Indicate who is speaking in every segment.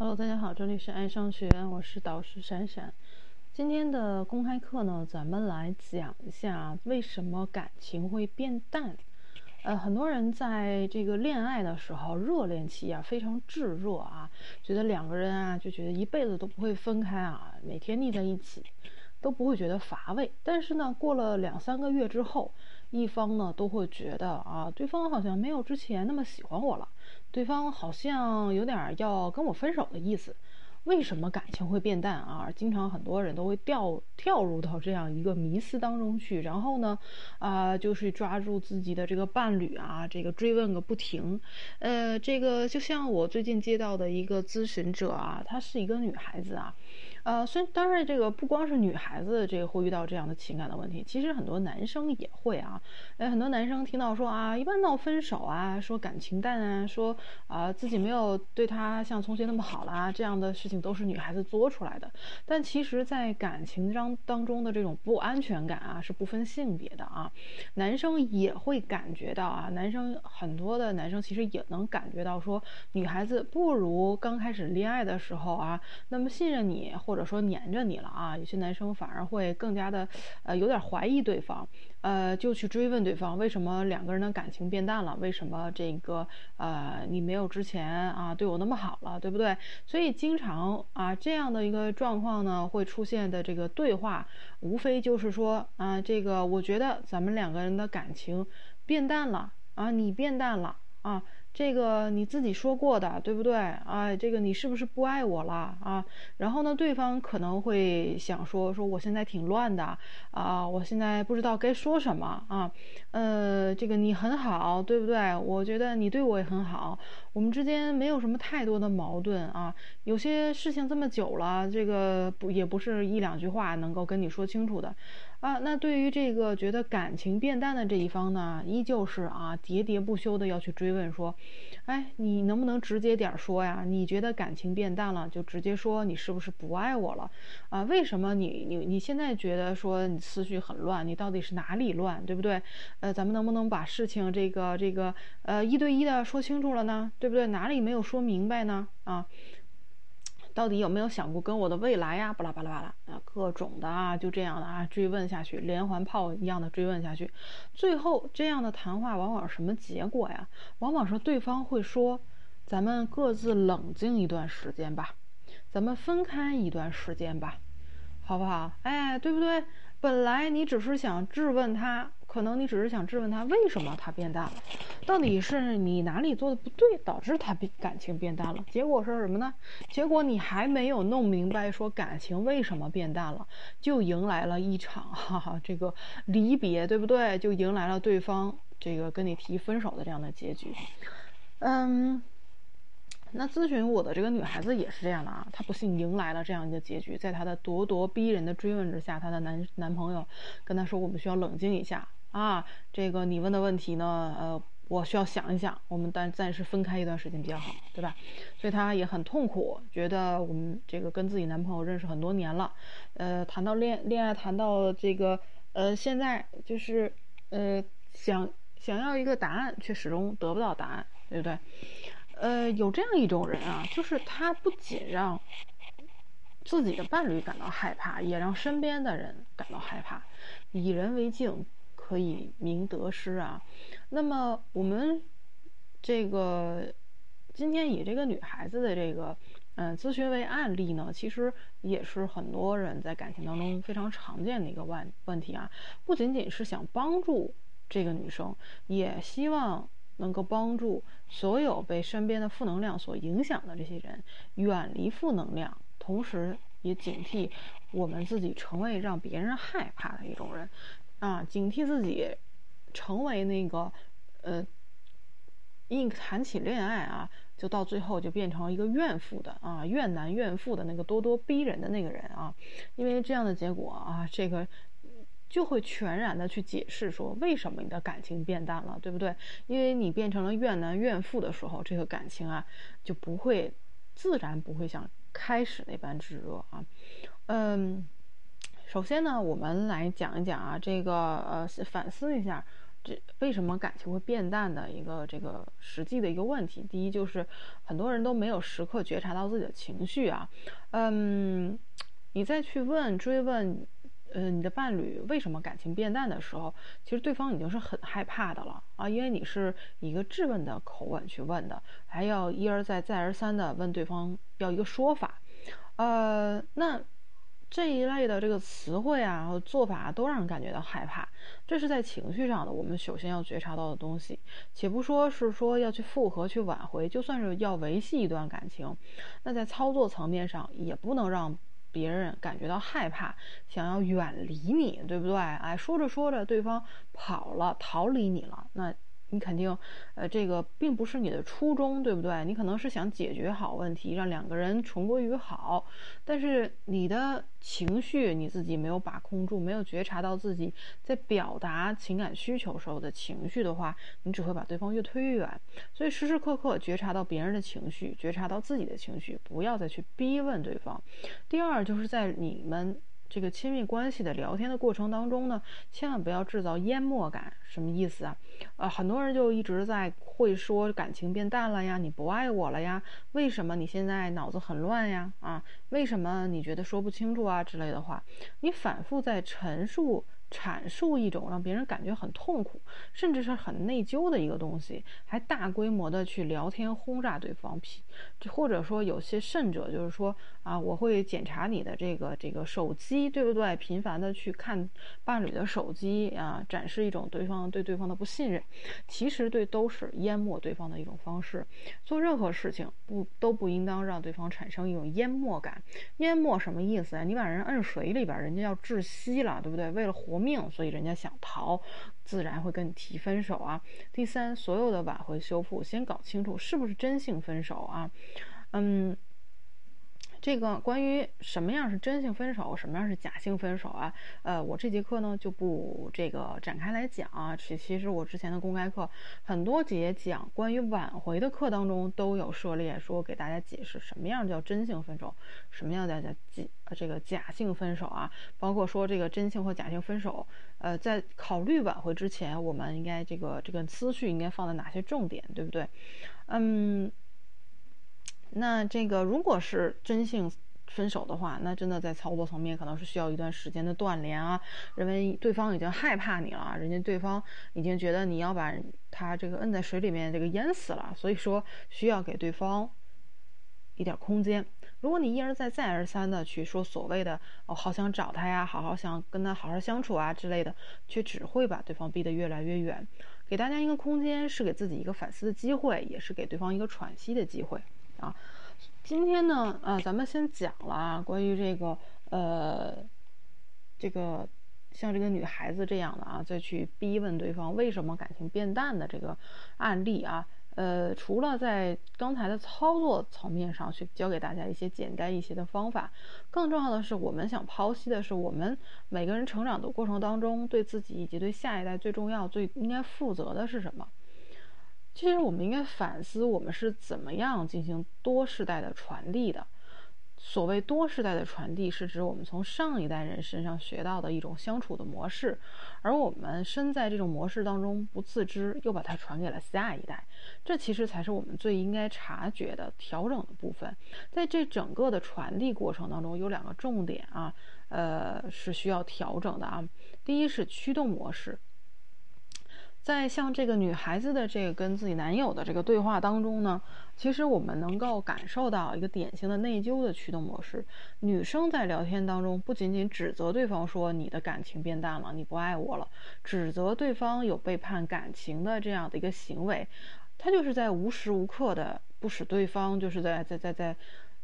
Speaker 1: Hello，大家好，这里是爱上学，我是导师闪闪。今天的公开课呢，咱们来讲一下为什么感情会变淡。呃，很多人在这个恋爱的时候，热恋期啊非常炙热啊，觉得两个人啊就觉得一辈子都不会分开啊，每天腻在一起都不会觉得乏味。但是呢，过了两三个月之后，一方呢都会觉得啊，对方好像没有之前那么喜欢我了。对方好像有点要跟我分手的意思，为什么感情会变淡啊？经常很多人都会掉跳入到这样一个迷思当中去，然后呢，啊，就是抓住自己的这个伴侣啊，这个追问个不停。呃，这个就像我最近接到的一个咨询者啊，她是一个女孩子啊。呃，虽然当然，这个不光是女孩子这个会遇到这样的情感的问题，其实很多男生也会啊。哎，很多男生听到说啊，一般闹分手啊，说感情淡啊，说啊自己没有对他像从前那么好啦，这样的事情都是女孩子作出来的。但其实，在感情当当中的这种不安全感啊，是不分性别的啊，男生也会感觉到啊，男生很多的男生其实也能感觉到说，女孩子不如刚开始恋爱的时候啊，那么信任你。或者或者说黏着你了啊，有些男生反而会更加的，呃，有点怀疑对方，呃，就去追问对方为什么两个人的感情变淡了，为什么这个呃你没有之前啊对我那么好了，对不对？所以经常啊这样的一个状况呢会出现的这个对话，无非就是说啊这个我觉得咱们两个人的感情变淡了啊，你变淡了啊。这个你自己说过的，对不对啊？这个你是不是不爱我了啊？然后呢，对方可能会想说说我现在挺乱的啊，我现在不知道该说什么啊。呃，这个你很好，对不对？我觉得你对我也很好，我们之间没有什么太多的矛盾啊。有些事情这么久了，这个不也不是一两句话能够跟你说清楚的。啊，那对于这个觉得感情变淡的这一方呢，依旧是啊喋喋不休的要去追问说，哎，你能不能直接点说呀？你觉得感情变淡了，就直接说你是不是不爱我了？啊，为什么你你你现在觉得说你思绪很乱？你到底是哪里乱，对不对？呃，咱们能不能把事情这个这个呃一对一的说清楚了呢？对不对？哪里没有说明白呢？啊？到底有没有想过跟我的未来呀？巴拉巴拉巴拉啊，各种的啊，就这样的啊，追问下去，连环炮一样的追问下去，最后这样的谈话往往什么结果呀？往往是对方会说：“咱们各自冷静一段时间吧，咱们分开一段时间吧，好不好？哎，对不对？本来你只是想质问他。”可能你只是想质问他为什么他变淡了，到底是你哪里做的不对导致他变感情变淡了？结果是什么呢？结果你还没有弄明白说感情为什么变淡了，就迎来了一场哈哈这个离别，对不对？就迎来了对方这个跟你提分手的这样的结局。嗯。那咨询我的这个女孩子也是这样的啊，她不幸迎来了这样一个结局，在她的咄咄逼人的追问之下，她的男男朋友跟她说：“我们需要冷静一下啊，这个你问的问题呢，呃，我需要想一想，我们暂暂时分开一段时间比较好，对吧？”所以她也很痛苦，觉得我们这个跟自己男朋友认识很多年了，呃，谈到恋恋爱，谈到这个，呃，现在就是呃想想要一个答案，却始终得不到答案，对不对？呃，有这样一种人啊，就是他不仅让自己的伴侣感到害怕，也让身边的人感到害怕。以人为镜，可以明得失啊。那么我们这个今天以这个女孩子的这个嗯咨询为案例呢，其实也是很多人在感情当中非常常见的一个问问题啊。不仅仅是想帮助这个女生，也希望。能够帮助所有被身边的负能量所影响的这些人远离负能量，同时也警惕我们自己成为让别人害怕的一种人，啊，警惕自己成为那个呃，一谈起恋爱啊，就到最后就变成一个怨妇的啊，怨男怨妇的那个咄咄逼人的那个人啊，因为这样的结果啊，这个。就会全然的去解释说为什么你的感情变淡了，对不对？因为你变成了怨男怨妇的时候，这个感情啊就不会自然不会像开始那般炙热啊。嗯，首先呢，我们来讲一讲啊，这个呃反思一下这为什么感情会变淡的一个这个实际的一个问题。第一就是很多人都没有时刻觉察到自己的情绪啊，嗯，你再去问追问。呃，你的伴侣为什么感情变淡的时候，其实对方已经是很害怕的了啊，因为你是以一个质问的口吻去问的，还要一而再再而三的问对方要一个说法，呃，那这一类的这个词汇啊和做法都让人感觉到害怕，这是在情绪上的，我们首先要觉察到的东西。且不说是说要去复合去挽回，就算是要维系一段感情，那在操作层面上也不能让。别人感觉到害怕，想要远离你，对不对？哎，说着说着，对方跑了，逃离你了，那。你肯定，呃，这个并不是你的初衷，对不对？你可能是想解决好问题，让两个人重归于好，但是你的情绪你自己没有把控住，没有觉察到自己在表达情感需求时候的情绪的话，你只会把对方越推越远。所以时时刻刻觉察到别人的情绪，觉察到自己的情绪，不要再去逼问对方。第二，就是在你们。这个亲密关系的聊天的过程当中呢，千万不要制造淹没感。什么意思啊？呃，很多人就一直在会说感情变淡了呀，你不爱我了呀？为什么你现在脑子很乱呀？啊，为什么你觉得说不清楚啊之类的话？你反复在陈述。阐述一种让别人感觉很痛苦，甚至是很内疚的一个东西，还大规模的去聊天轰炸对方，或者说有些甚者就是说啊，我会检查你的这个这个手机，对不对？频繁的去看伴侣的手机啊，展示一种对方对对方的不信任，其实对都是淹没对方的一种方式。做任何事情不都不应当让对方产生一种淹没感。淹没什么意思啊？你把人摁水里边，人家要窒息了，对不对？为了活。命，所以人家想逃，自然会跟你提分手啊。第三，所有的挽回修复，先搞清楚是不是真性分手啊。嗯，这个关于什么样是真性分手，什么样是假性分手啊？呃，我这节课呢就不这个展开来讲啊。其其实我之前的公开课很多节讲关于挽回的课当中都有涉猎，说给大家解释什么样叫真性分手，什么样叫假这个假性分手啊，包括说这个真性和假性分手，呃，在考虑挽回之前，我们应该这个这个思绪应该放在哪些重点，对不对？嗯，那这个如果是真性分手的话，那真的在操作层面可能是需要一段时间的锻炼啊，认为对方已经害怕你了，人家对方已经觉得你要把他这个摁在水里面这个淹死了，所以说需要给对方一点空间。如果你一而再、再而三的去说所谓的“哦，好想找他呀，好好想跟他好好相处啊”之类的，却只会把对方逼得越来越远。给大家一个空间，是给自己一个反思的机会，也是给对方一个喘息的机会啊。今天呢，啊，咱们先讲了啊，关于这个呃，这个像这个女孩子这样的啊，再去逼问对方为什么感情变淡的这个案例啊。呃，除了在刚才的操作层面上去教给大家一些简单一些的方法，更重要的是，我们想剖析的是，我们每个人成长的过程当中，对自己以及对下一代最重要、最应该负责的是什么？其实，我们应该反思，我们是怎么样进行多世代的传递的。所谓多世代的传递，是指我们从上一代人身上学到的一种相处的模式，而我们身在这种模式当中不自知，又把它传给了下一代。这其实才是我们最应该察觉的调整的部分。在这整个的传递过程当中，有两个重点啊，呃，是需要调整的啊。第一是驱动模式。在像这个女孩子的这个跟自己男友的这个对话当中呢，其实我们能够感受到一个典型的内疚的驱动模式。女生在聊天当中不仅仅指责对方说你的感情变淡了，你不爱我了，指责对方有背叛感情的这样的一个行为，她就是在无时无刻的不使对方就是在在在在。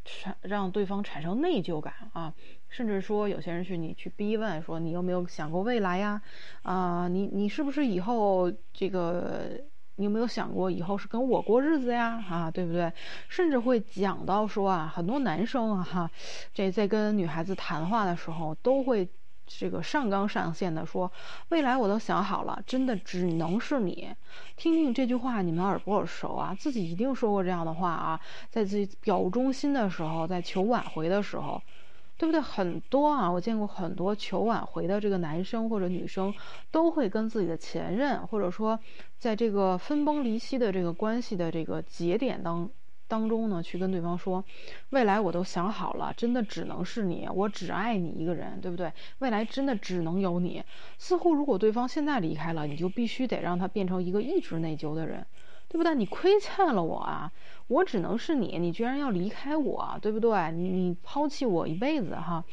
Speaker 1: 产让对方产生内疚感啊，甚至说有些人去你去逼问说你有没有想过未来呀？啊，你你是不是以后这个你有没有想过以后是跟我过日子呀？啊，对不对？甚至会讲到说啊，很多男生啊哈，这在跟女孩子谈话的时候都会。这个上纲上线的说，未来我都想好了，真的只能是你。听听这句话，你们耳不耳熟啊？自己一定说过这样的话啊，在自己表忠心的时候，在求挽回的时候，对不对？很多啊，我见过很多求挽回的这个男生或者女生，都会跟自己的前任，或者说在这个分崩离析的这个关系的这个节点当当中呢，去跟对方说，未来我都想好了，真的只能是你，我只爱你一个人，对不对？未来真的只能有你。似乎如果对方现在离开了，你就必须得让他变成一个一直内疚的人。对不对？你亏欠了我啊！我只能是你，你居然要离开我，对不对？你你抛弃我一辈子哈。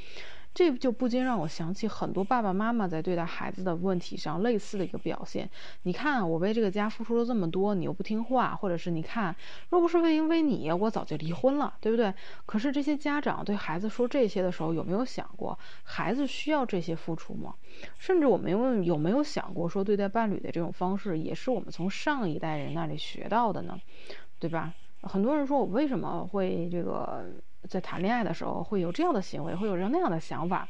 Speaker 1: 这就不禁让我想起很多爸爸妈妈在对待孩子的问题上类似的一个表现。你看，我为这个家付出了这么多，你又不听话，或者是你看，若不是为因为你，我早就离婚了，对不对？可是这些家长对孩子说这些的时候，有没有想过孩子需要这些付出吗？甚至我们问有没有想过说对待伴侣的这种方式，也是我们从上一代人那里学到的呢？对吧？很多人说我为什么会这个？在谈恋爱的时候会有这样的行为，会有人那样的想法，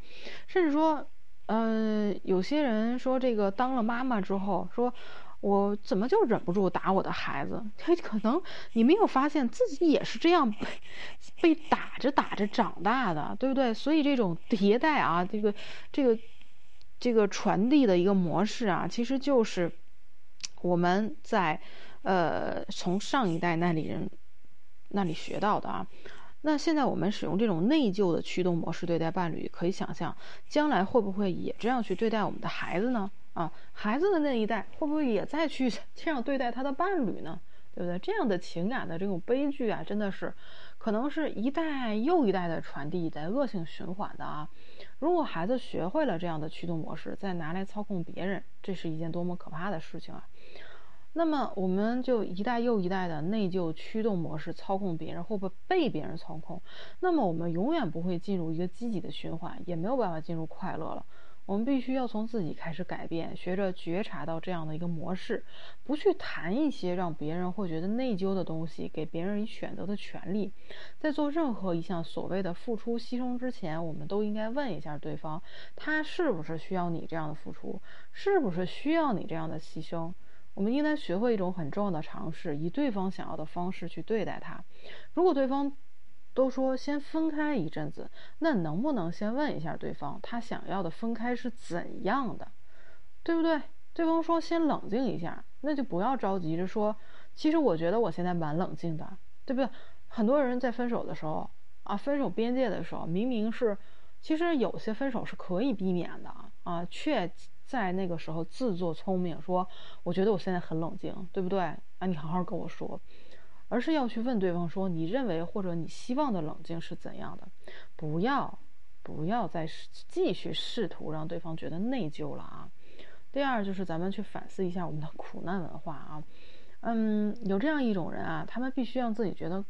Speaker 1: 甚至说，嗯，有些人说这个当了妈妈之后，说我怎么就忍不住打我的孩子？他可能你没有发现自己也是这样被被打着打着长大的，对不对？所以这种迭代啊，这个这个这个传递的一个模式啊，其实就是我们在呃从上一代那里人那里学到的啊。那现在我们使用这种内疚的驱动模式对待伴侣，可以想象将来会不会也这样去对待我们的孩子呢？啊，孩子的那一代会不会也再去 这样对待他的伴侣呢？对不对？这样的情感的这种悲剧啊，真的是可能是一代又一代的传递，在恶性循环的啊。如果孩子学会了这样的驱动模式，再拿来操控别人，这是一件多么可怕的事情啊！那么我们就一代又一代的内疚驱动模式操控别人，会不会被别人操控？那么我们永远不会进入一个积极的循环，也没有办法进入快乐了。我们必须要从自己开始改变，学着觉察到这样的一个模式，不去谈一些让别人会觉得内疚的东西，给别人以选择的权利。在做任何一项所谓的付出牺牲之前，我们都应该问一下对方，他是不是需要你这样的付出，是不是需要你这样的牺牲？我们应该学会一种很重要的尝试，以对方想要的方式去对待他。如果对方都说先分开一阵子，那能不能先问一下对方，他想要的分开是怎样的，对不对？对方说先冷静一下，那就不要着急着说。其实我觉得我现在蛮冷静的，对不对？很多人在分手的时候啊，分手边界的时候，明明是，其实有些分手是可以避免的啊，却。在那个时候自作聪明，说我觉得我现在很冷静，对不对？啊，你好好跟我说，而是要去问对方说，你认为或者你希望的冷静是怎样的？不要，不要再继续试图让对方觉得内疚了啊。第二就是咱们去反思一下我们的苦难文化啊。嗯，有这样一种人啊，他们必须让自己觉得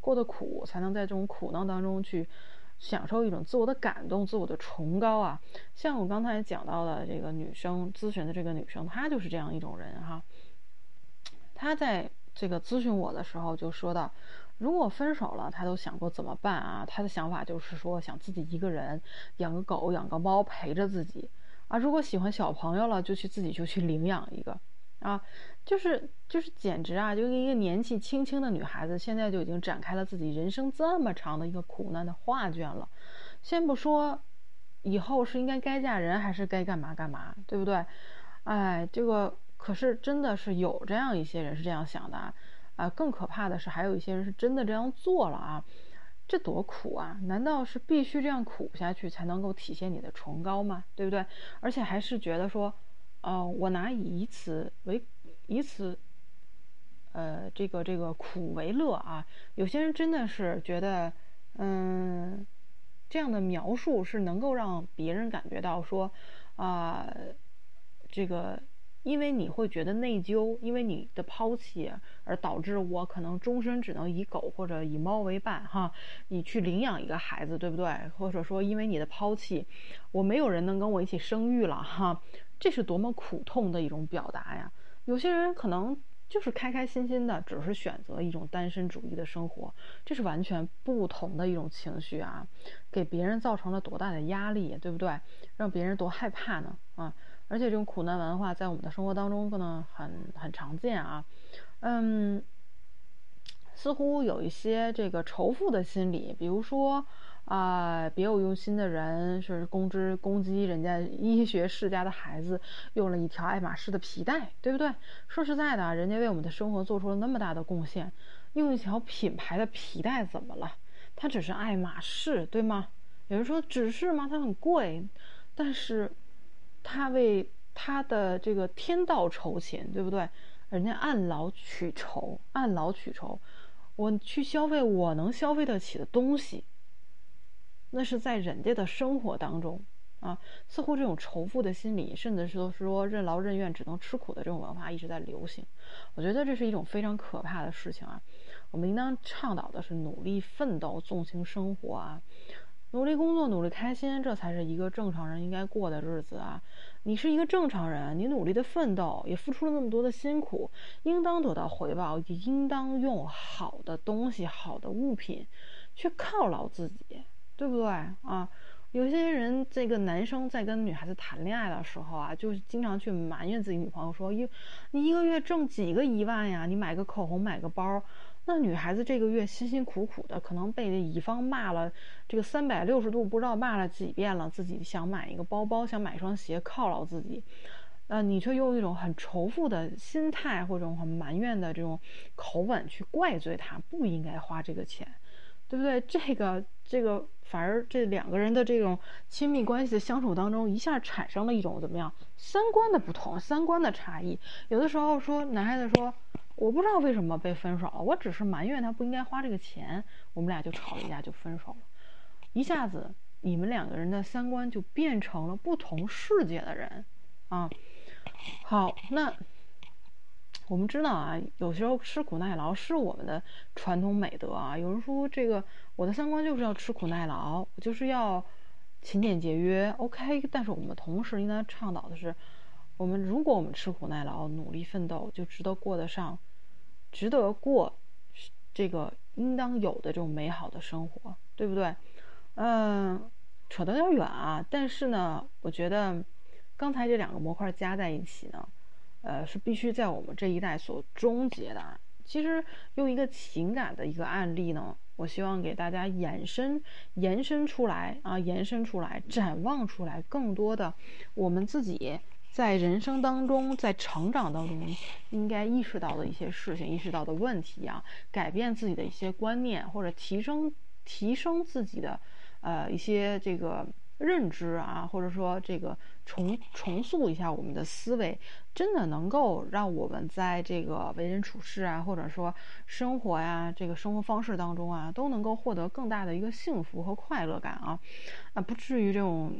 Speaker 1: 过得苦，才能在这种苦难当中去。享受一种自我的感动、自我的崇高啊！像我刚才讲到的这个女生咨询的这个女生，她就是这样一种人哈。她在这个咨询我的时候就说到，如果分手了，她都想过怎么办啊？她的想法就是说，想自己一个人养个狗、养个猫陪着自己啊。如果喜欢小朋友了，就去自己就去领养一个。啊，就是就是简直啊，就跟一个年纪轻轻的女孩子，现在就已经展开了自己人生这么长的一个苦难的画卷了。先不说以后是应该该嫁人还是该干嘛干嘛，对不对？哎，这个可是真的是有这样一些人是这样想的啊。啊，更可怕的是还有一些人是真的这样做了啊。这多苦啊！难道是必须这样苦下去才能够体现你的崇高吗？对不对？而且还是觉得说。哦，我拿以此为以此，呃，这个这个苦为乐啊。有些人真的是觉得，嗯，这样的描述是能够让别人感觉到说，啊，这个因为你会觉得内疚，因为你的抛弃而导致我可能终身只能以狗或者以猫为伴哈，你去领养一个孩子，对不对？或者说因为你的抛弃，我没有人能跟我一起生育了哈。这是多么苦痛的一种表达呀！有些人可能就是开开心心的，只是选择一种单身主义的生活，这是完全不同的一种情绪啊！给别人造成了多大的压力，对不对？让别人多害怕呢？啊！而且这种苦难文化在我们的生活当中可能很很常见啊。嗯，似乎有一些这个仇富的心理，比如说啊，别有用心的人是攻之攻击人家医学世家的孩子用了一条爱马仕的皮带，对不对？说实在的，人家为我们的生活做出了那么大的贡献，用一条品牌的皮带怎么了？它只是爱马仕，对吗？有人说只是吗？它很贵，但是他为他的这个天道酬勤，对不对？人家按劳取酬，按劳取酬，我去消费我能消费得起的东西。那是在人家的生活当中啊，似乎这种仇富的心理，甚至是说任劳任怨、只能吃苦的这种文化一直在流行。我觉得这是一种非常可怕的事情啊！我们应当倡导的是努力奋斗、纵情生活啊，努力工作、努力开心，这才是一个正常人应该过的日子啊！你是一个正常人，你努力的奋斗，也付出了那么多的辛苦，应当得到回报，也应当用好的东西、好的物品去犒劳自己。对不对啊？有些人，这个男生在跟女孩子谈恋爱的时候啊，就经常去埋怨自己女朋友说：“一，你一个月挣几个一万呀？你买个口红，买个包，那女孩子这个月辛辛苦苦的，可能被乙方骂了这个三百六十度，不知道骂了几遍了。自己想买一个包包，想买一双鞋犒劳自己，呃，你却用一种很仇富的心态或者很埋怨的这种口吻去怪罪他不应该花这个钱，对不对？这个，这个。”反而这两个人的这种亲密关系的相处当中，一下产生了一种怎么样三观的不同，三观的差异。有的时候说男孩子说，我不知道为什么被分手了，我只是埋怨他不应该花这个钱，我们俩就吵了一架就分手了。一下子你们两个人的三观就变成了不同世界的人啊。好，那。我们知道啊，有时候吃苦耐劳是我们的传统美德啊。有人说这个我的三观就是要吃苦耐劳，就是要勤俭节约。OK，但是我们同时应该倡导的是，我们如果我们吃苦耐劳、努力奋斗，就值得过得上，值得过这个应当有的这种美好的生活，对不对？嗯，扯得有点远啊。但是呢，我觉得刚才这两个模块加在一起呢。呃，是必须在我们这一代所终结的。其实用一个情感的一个案例呢，我希望给大家延伸、延伸出来啊，延伸出来，展望出来更多的我们自己在人生当中、在成长当中应该意识到的一些事情、意识到的问题啊，改变自己的一些观念，或者提升、提升自己的呃一些这个。认知啊，或者说这个重重塑一下我们的思维，真的能够让我们在这个为人处事啊，或者说生活呀，这个生活方式当中啊，都能够获得更大的一个幸福和快乐感啊，啊，不至于这种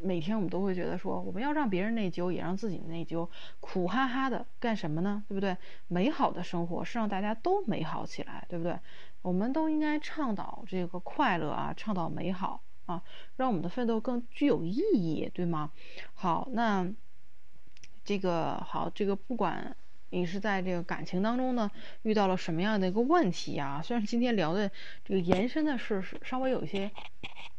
Speaker 1: 每天我们都会觉得说，我们要让别人内疚，也让自己内疚，苦哈哈的干什么呢？对不对？美好的生活是让大家都美好起来，对不对？我们都应该倡导这个快乐啊，倡导美好。啊，让我们的奋斗更具有意义，对吗？好，那这个好，这个不管你是在这个感情当中呢，遇到了什么样的一个问题啊？虽然今天聊的这个延伸的是稍微有一些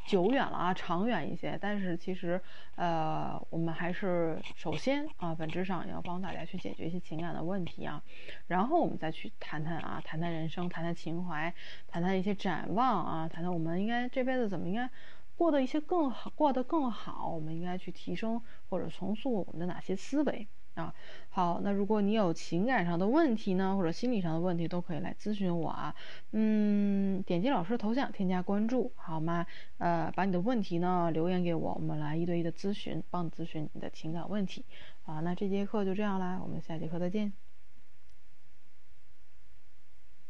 Speaker 1: 久远了啊，长远一些，但是其实呃，我们还是首先啊，本质上要帮大家去解决一些情感的问题啊，然后我们再去谈谈啊，谈谈人生，谈谈情怀，谈谈一些展望啊，谈谈我们应该这辈子怎么应该。过得一些更好，过得更好，我们应该去提升或者重塑我们的哪些思维啊？好，那如果你有情感上的问题呢，或者心理上的问题，都可以来咨询我啊。嗯，点击老师头像，添加关注，好吗？呃，把你的问题呢留言给我，我们来一对一的咨询，帮你咨询你的情感问题。啊，那这节课就这样啦，我们下节课再见。